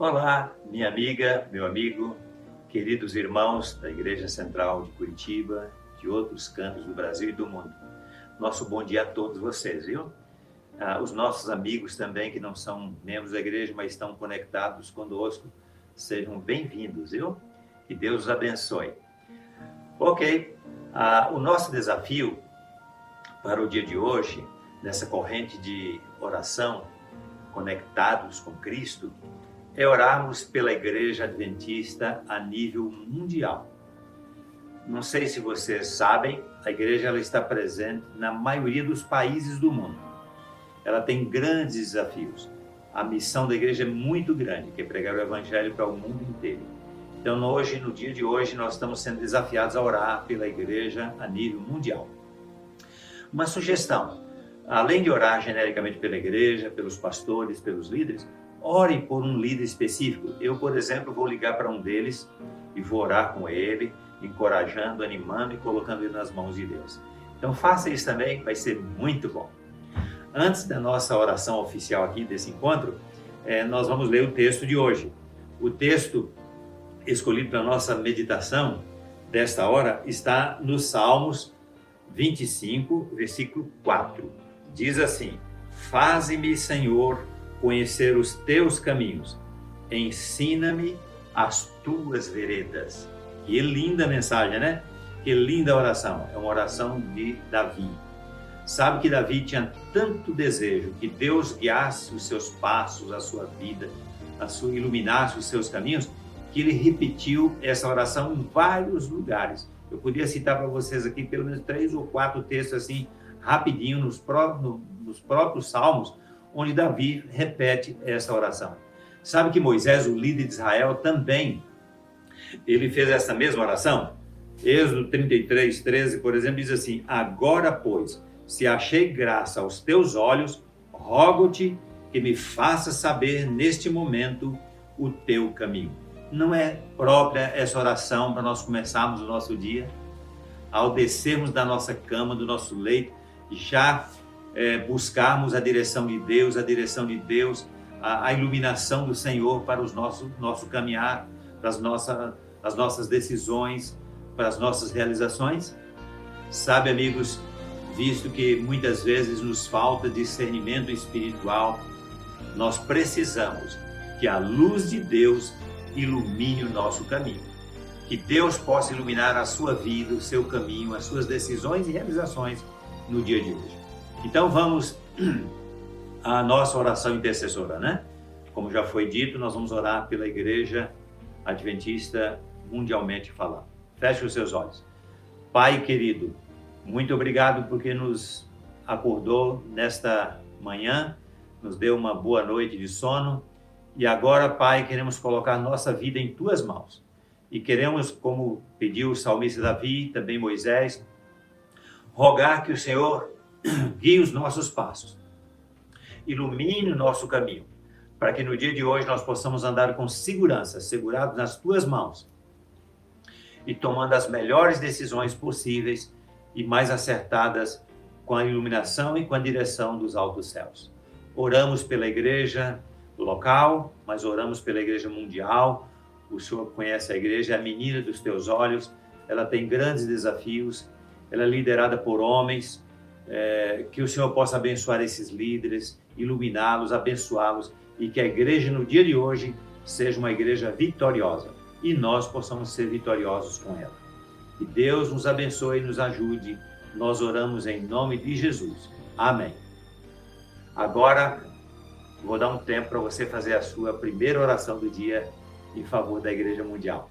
Olá, minha amiga, meu amigo, queridos irmãos da Igreja Central de Curitiba, de outros cantos do Brasil e do mundo. Nosso bom dia a todos vocês, viu? Ah, os nossos amigos também que não são membros da igreja, mas estão conectados conosco, sejam bem-vindos, viu? Que Deus os abençoe. Ok, ah, o nosso desafio para o dia de hoje, nessa corrente de oração, conectados com Cristo, é orarmos pela Igreja Adventista a nível mundial. Não sei se vocês sabem, a igreja ela está presente na maioria dos países do mundo. Ela tem grandes desafios. A missão da igreja é muito grande, que é pregar o evangelho para o mundo inteiro. Então, hoje, no dia de hoje, nós estamos sendo desafiados a orar pela igreja a nível mundial. Uma sugestão: além de orar genericamente pela igreja, pelos pastores, pelos líderes, ore por um líder específico. Eu, por exemplo, vou ligar para um deles e vou orar com ele, encorajando, animando e colocando ele nas mãos de Deus. Então faça isso também, vai ser muito bom. Antes da nossa oração oficial aqui desse encontro, é, nós vamos ler o texto de hoje. O texto escolhido para nossa meditação desta hora está nos Salmos 25, versículo 4. Diz assim: Faze-me, Senhor, conhecer os teus caminhos. Ensina-me as tuas veredas. Que linda mensagem, né? Que linda oração. É uma oração de Davi. Sabe que Davi tinha tanto desejo que Deus guiasse os seus passos, a sua vida, a sua, iluminasse os seus caminhos, que ele repetiu essa oração em vários lugares. Eu podia citar para vocês aqui pelo menos três ou quatro textos assim, rapidinho, nos, nos próprios Salmos, onde Davi repete essa oração. Sabe que Moisés, o líder de Israel, também ele fez essa mesma oração? Êxodo 33, 13, por exemplo, diz assim: Agora, pois, se achei graça aos teus olhos, rogo-te que me faça saber neste momento o teu caminho. Não é própria essa oração para nós começarmos o nosso dia? Ao descermos da nossa cama, do nosso leito, já é, buscarmos a direção de Deus, a direção de Deus, a, a iluminação do Senhor para o nosso, nosso caminhar, para as, nossa, as nossas decisões, para as nossas realizações? Sabe, amigos, visto que muitas vezes nos falta discernimento espiritual, nós precisamos que a luz de Deus ilumine o nosso caminho. Que Deus possa iluminar a sua vida, o seu caminho, as suas decisões e realizações no dia de hoje. Então vamos à nossa oração intercessora, né? Como já foi dito, nós vamos orar pela igreja adventista mundialmente falando. Feche os seus olhos. Pai querido, muito obrigado porque nos acordou nesta manhã, nos deu uma boa noite de sono e agora, Pai, queremos colocar nossa vida em tuas mãos. E queremos, como pediu o salmista Davi, também Moisés, rogar que o Senhor guie os nossos passos, ilumine o nosso caminho, para que no dia de hoje nós possamos andar com segurança, segurados nas tuas mãos e tomando as melhores decisões possíveis e mais acertadas com a iluminação e com a direção dos altos céus. Oramos pela igreja local, mas oramos pela igreja mundial. O Senhor conhece a igreja, é a menina dos teus olhos, ela tem grandes desafios, ela é liderada por homens é, que o Senhor possa abençoar esses líderes, iluminá-los, abençoá-los e que a igreja no dia de hoje seja uma igreja vitoriosa e nós possamos ser vitoriosos com ela. Que Deus nos abençoe e nos ajude. Nós oramos em nome de Jesus. Amém. Agora, vou dar um tempo para você fazer a sua primeira oração do dia em favor da Igreja Mundial.